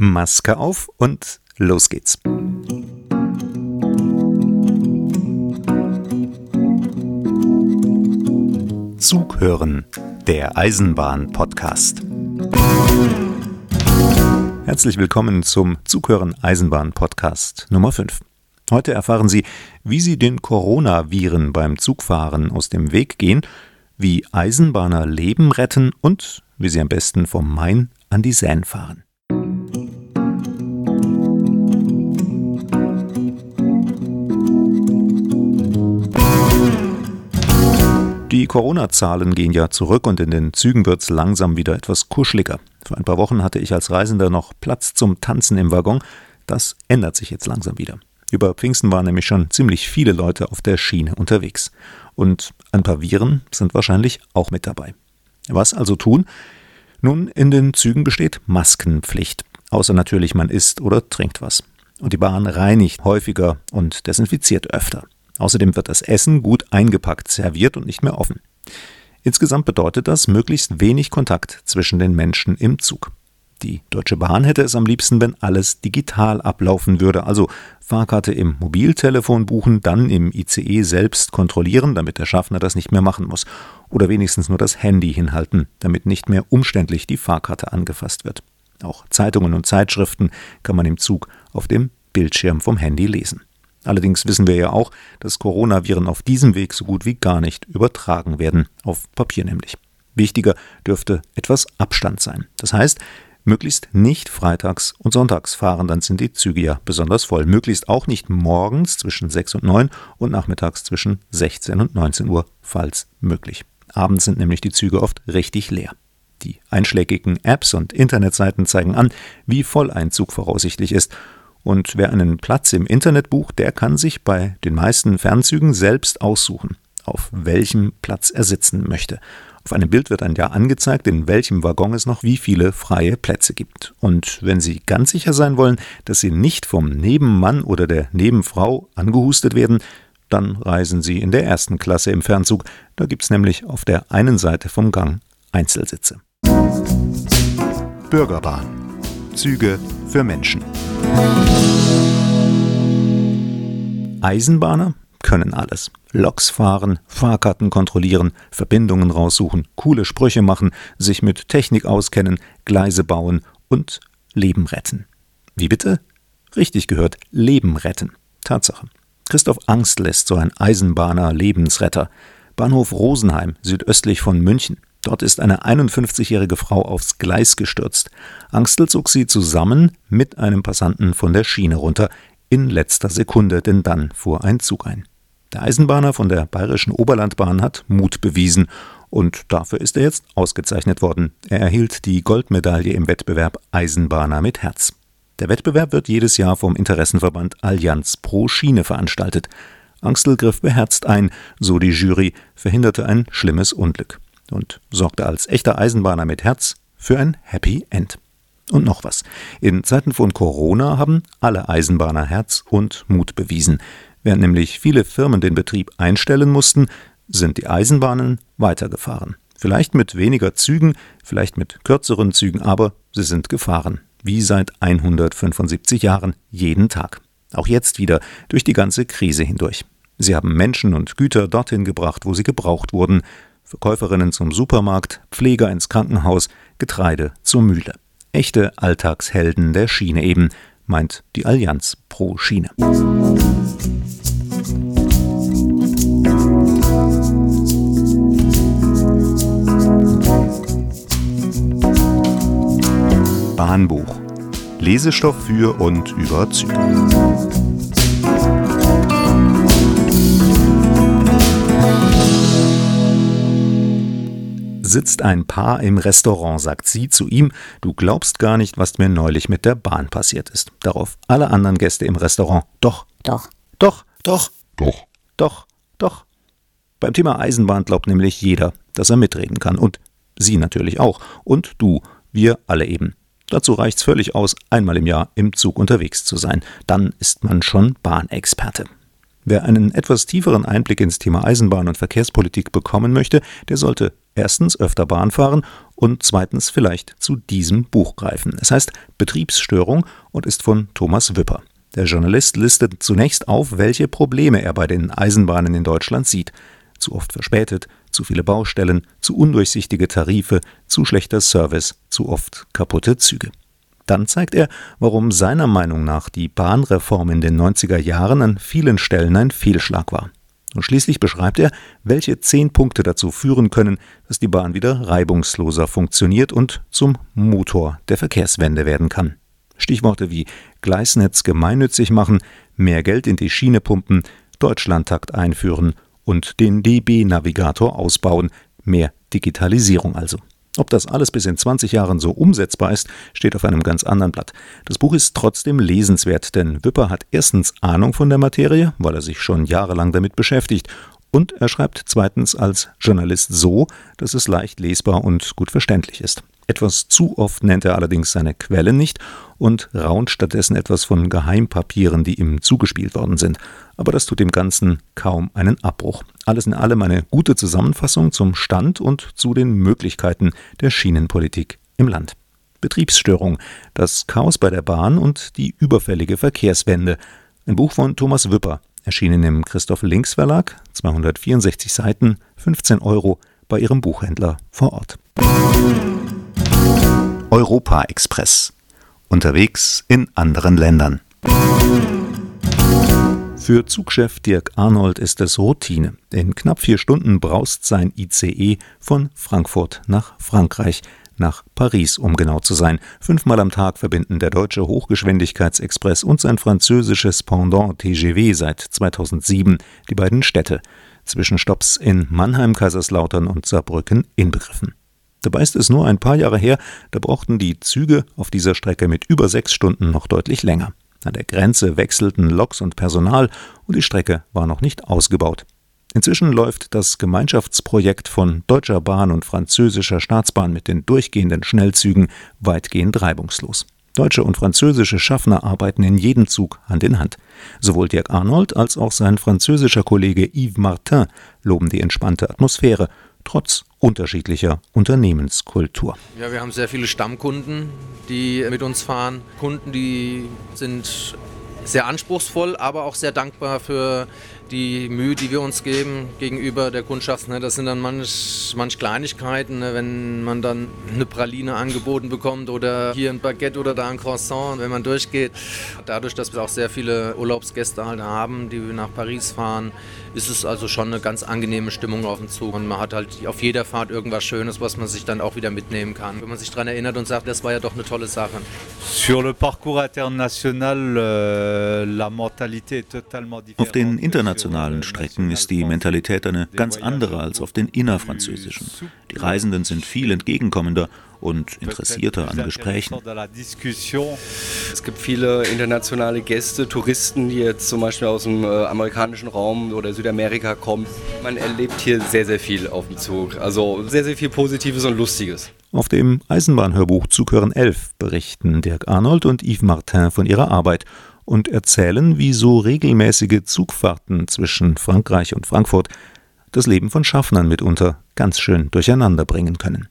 Maske auf und los geht's. Zug hören, der Eisenbahn-Podcast. Herzlich willkommen zum Zughören Eisenbahn Podcast Nummer 5. Heute erfahren Sie, wie Sie den Coronaviren beim Zugfahren aus dem Weg gehen, wie Eisenbahner Leben retten und wie Sie am besten vom Main an die Seine fahren. Die Corona-Zahlen gehen ja zurück und in den Zügen wird es langsam wieder etwas kuscheliger. Vor ein paar Wochen hatte ich als Reisender noch Platz zum Tanzen im Waggon. Das ändert sich jetzt langsam wieder. Über Pfingsten waren nämlich schon ziemlich viele Leute auf der Schiene unterwegs. Und ein paar Viren sind wahrscheinlich auch mit dabei. Was also tun? Nun, in den Zügen besteht Maskenpflicht. Außer natürlich, man isst oder trinkt was. Und die Bahn reinigt häufiger und desinfiziert öfter. Außerdem wird das Essen gut eingepackt, serviert und nicht mehr offen. Insgesamt bedeutet das möglichst wenig Kontakt zwischen den Menschen im Zug. Die Deutsche Bahn hätte es am liebsten, wenn alles digital ablaufen würde, also Fahrkarte im Mobiltelefon buchen, dann im ICE selbst kontrollieren, damit der Schaffner das nicht mehr machen muss, oder wenigstens nur das Handy hinhalten, damit nicht mehr umständlich die Fahrkarte angefasst wird. Auch Zeitungen und Zeitschriften kann man im Zug auf dem Bildschirm vom Handy lesen. Allerdings wissen wir ja auch, dass Coronaviren auf diesem Weg so gut wie gar nicht übertragen werden, auf Papier nämlich. Wichtiger dürfte etwas Abstand sein. Das heißt, möglichst nicht freitags und sonntags fahren, dann sind die Züge ja besonders voll. Möglichst auch nicht morgens zwischen 6 und 9 und nachmittags zwischen 16 und 19 Uhr, falls möglich. Abends sind nämlich die Züge oft richtig leer. Die einschlägigen Apps und Internetseiten zeigen an, wie voll ein Zug voraussichtlich ist und wer einen Platz im Internet bucht, der kann sich bei den meisten Fernzügen selbst aussuchen, auf welchem Platz er sitzen möchte. Auf einem Bild wird dann ja angezeigt, in welchem Waggon es noch wie viele freie Plätze gibt. Und wenn Sie ganz sicher sein wollen, dass Sie nicht vom Nebenmann oder der Nebenfrau angehustet werden, dann reisen Sie in der ersten Klasse im Fernzug. Da gibt es nämlich auf der einen Seite vom Gang Einzelsitze. Bürgerbahn. Züge für Menschen. Eisenbahner können alles. Loks fahren, Fahrkarten kontrollieren, Verbindungen raussuchen, coole Sprüche machen, sich mit Technik auskennen, Gleise bauen und Leben retten. Wie bitte? Richtig gehört, Leben retten. Tatsache. Christoph Angstl ist so ein Eisenbahner Lebensretter. Bahnhof Rosenheim, südöstlich von München. Dort ist eine 51-jährige Frau aufs Gleis gestürzt. Angstl zog sie zusammen mit einem Passanten von der Schiene runter, in letzter Sekunde, denn dann fuhr ein Zug ein. Der Eisenbahner von der Bayerischen Oberlandbahn hat Mut bewiesen und dafür ist er jetzt ausgezeichnet worden. Er erhielt die Goldmedaille im Wettbewerb Eisenbahner mit Herz. Der Wettbewerb wird jedes Jahr vom Interessenverband Allianz pro Schiene veranstaltet. Angstl griff beherzt ein, so die Jury, verhinderte ein schlimmes Unglück und sorgte als echter Eisenbahner mit Herz für ein Happy End. Und noch was. In Zeiten von Corona haben alle Eisenbahner Herz und Mut bewiesen. Während nämlich viele Firmen den Betrieb einstellen mussten, sind die Eisenbahnen weitergefahren. Vielleicht mit weniger Zügen, vielleicht mit kürzeren Zügen, aber sie sind gefahren. Wie seit 175 Jahren, jeden Tag. Auch jetzt wieder, durch die ganze Krise hindurch. Sie haben Menschen und Güter dorthin gebracht, wo sie gebraucht wurden, Verkäuferinnen zum Supermarkt, Pfleger ins Krankenhaus, Getreide zur Mühle. Echte Alltagshelden der Schiene eben, meint die Allianz pro Schiene. Bahnbuch. Lesestoff für und über Züge. Sitzt ein Paar im Restaurant, sagt sie zu ihm, du glaubst gar nicht, was mir neulich mit der Bahn passiert ist. Darauf alle anderen Gäste im Restaurant, doch, doch, doch, doch, doch, doch, doch. Beim Thema Eisenbahn glaubt nämlich jeder, dass er mitreden kann. Und sie natürlich auch. Und du, wir alle eben. Dazu reicht's völlig aus, einmal im Jahr im Zug unterwegs zu sein. Dann ist man schon Bahnexperte. Wer einen etwas tieferen Einblick ins Thema Eisenbahn und Verkehrspolitik bekommen möchte, der sollte Erstens öfter Bahn fahren und zweitens vielleicht zu diesem Buch greifen. Es heißt Betriebsstörung und ist von Thomas Wipper. Der Journalist listet zunächst auf, welche Probleme er bei den Eisenbahnen in Deutschland sieht. Zu oft verspätet, zu viele Baustellen, zu undurchsichtige Tarife, zu schlechter Service, zu oft kaputte Züge. Dann zeigt er, warum seiner Meinung nach die Bahnreform in den 90er Jahren an vielen Stellen ein Fehlschlag war. Und schließlich beschreibt er, welche zehn Punkte dazu führen können, dass die Bahn wieder reibungsloser funktioniert und zum Motor der Verkehrswende werden kann. Stichworte wie Gleisnetz gemeinnützig machen, mehr Geld in die Schiene pumpen, Deutschlandtakt einführen und den DB-Navigator ausbauen, mehr Digitalisierung also. Ob das alles bis in 20 Jahren so umsetzbar ist, steht auf einem ganz anderen Blatt. Das Buch ist trotzdem lesenswert, denn Wipper hat erstens Ahnung von der Materie, weil er sich schon jahrelang damit beschäftigt, und er schreibt zweitens als Journalist so, dass es leicht lesbar und gut verständlich ist. Etwas zu oft nennt er allerdings seine Quellen nicht und raunt stattdessen etwas von Geheimpapieren, die ihm zugespielt worden sind. Aber das tut dem Ganzen kaum einen Abbruch. Alles in allem eine gute Zusammenfassung zum Stand und zu den Möglichkeiten der Schienenpolitik im Land. Betriebsstörung, das Chaos bei der Bahn und die überfällige Verkehrswende. Ein Buch von Thomas Wipper, erschienen im Christoph Links Verlag, 264 Seiten, 15 Euro bei Ihrem Buchhändler vor Ort. Europa Express. Unterwegs in anderen Ländern. Für Zugchef Dirk Arnold ist es Routine. In knapp vier Stunden braust sein ICE von Frankfurt nach Frankreich, nach Paris, um genau zu sein. Fünfmal am Tag verbinden der deutsche Hochgeschwindigkeitsexpress und sein französisches Pendant TGV seit 2007 die beiden Städte, Zwischenstopps in Mannheim, Kaiserslautern und Saarbrücken inbegriffen. Dabei ist es nur ein paar Jahre her, da brauchten die Züge auf dieser Strecke mit über sechs Stunden noch deutlich länger. An der Grenze wechselten Loks und Personal und die Strecke war noch nicht ausgebaut. Inzwischen läuft das Gemeinschaftsprojekt von Deutscher Bahn und französischer Staatsbahn mit den durchgehenden Schnellzügen weitgehend reibungslos. Deutsche und französische Schaffner arbeiten in jedem Zug Hand in Hand. Sowohl Dirk Arnold als auch sein französischer Kollege Yves Martin loben die entspannte Atmosphäre trotz unterschiedlicher Unternehmenskultur. Ja, wir haben sehr viele Stammkunden, die mit uns fahren. Kunden, die sind sehr anspruchsvoll, aber auch sehr dankbar für die Mühe, die wir uns geben gegenüber der Kundschaft. Ne? Das sind dann manch, manch Kleinigkeiten, ne? wenn man dann eine Praline angeboten bekommt oder hier ein Baguette oder da ein Croissant, wenn man durchgeht. Dadurch, dass wir auch sehr viele Urlaubsgäste halt haben, die nach Paris fahren, ist es also schon eine ganz angenehme Stimmung auf dem Zug. Und man hat halt auf jeder Fahrt irgendwas Schönes, was man sich dann auch wieder mitnehmen kann. Wenn man sich daran erinnert und sagt, das war ja doch eine tolle Sache. Sur le parcours international, euh, la mentalité est totalement différente. Auf den internationalen Strecken ist die Mentalität eine ganz andere als auf den innerfranzösischen. Die Reisenden sind viel entgegenkommender und interessierter an Gesprächen. Es gibt viele internationale Gäste, Touristen, die jetzt zum Beispiel aus dem äh, amerikanischen Raum oder Südamerika kommen. Man erlebt hier sehr, sehr viel auf dem Zug. Also sehr, sehr viel Positives und Lustiges. Auf dem Eisenbahnhörbuch Zughören 11 berichten Dirk Arnold und Yves Martin von ihrer Arbeit und erzählen, wie so regelmäßige Zugfahrten zwischen Frankreich und Frankfurt das Leben von Schaffnern mitunter ganz schön durcheinander bringen können.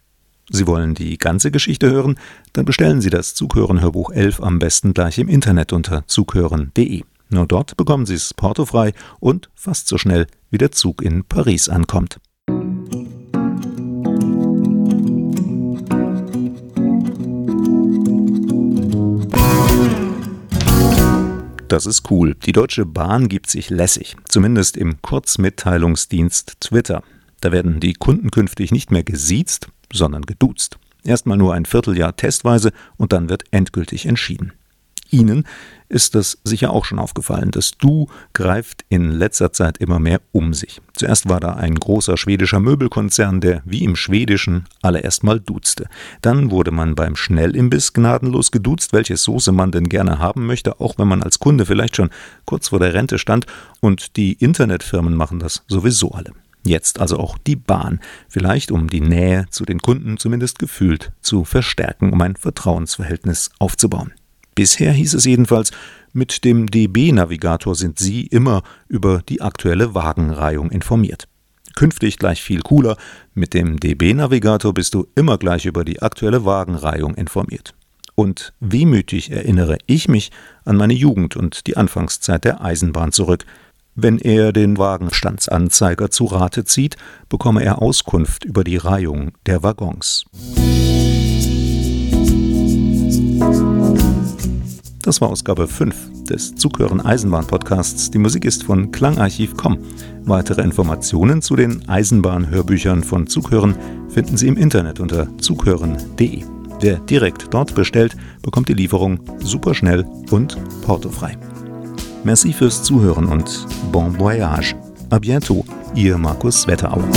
Sie wollen die ganze Geschichte hören? Dann bestellen Sie das Zughören Hörbuch 11 am besten gleich im Internet unter zughören.de. Nur dort bekommen Sie es portofrei und fast so schnell, wie der Zug in Paris ankommt. Das ist cool. Die Deutsche Bahn gibt sich lässig, zumindest im Kurzmitteilungsdienst Twitter. Da werden die Kunden künftig nicht mehr gesiezt, sondern geduzt. Erstmal nur ein Vierteljahr testweise und dann wird endgültig entschieden. Ihnen ist das sicher auch schon aufgefallen. Das Du greift in letzter Zeit immer mehr um sich. Zuerst war da ein großer schwedischer Möbelkonzern, der wie im Schwedischen alle erstmal duzte. Dann wurde man beim Schnellimbiss gnadenlos geduzt, welche Soße man denn gerne haben möchte, auch wenn man als Kunde vielleicht schon kurz vor der Rente stand. Und die Internetfirmen machen das sowieso alle. Jetzt also auch die Bahn, vielleicht um die Nähe zu den Kunden zumindest gefühlt zu verstärken, um ein Vertrauensverhältnis aufzubauen. Bisher hieß es jedenfalls, mit dem DB-Navigator sind Sie immer über die aktuelle Wagenreihung informiert. künftig gleich viel cooler. Mit dem DB-Navigator bist du immer gleich über die aktuelle Wagenreihung informiert. Und wehmütig erinnere ich mich an meine Jugend und die Anfangszeit der Eisenbahn zurück. Wenn er den Wagenstandsanzeiger zu Rate zieht, bekomme er Auskunft über die Reihung der Waggons. Das war Ausgabe 5 des Zughören Eisenbahn Podcasts. Die Musik ist von Klangarchiv.com. Weitere Informationen zu den Eisenbahn-Hörbüchern von Zughören finden Sie im Internet unter zughören.de. Wer direkt dort bestellt, bekommt die Lieferung superschnell und portofrei. Merci fürs Zuhören und bon voyage. A bientôt, Ihr Markus Wetterauer.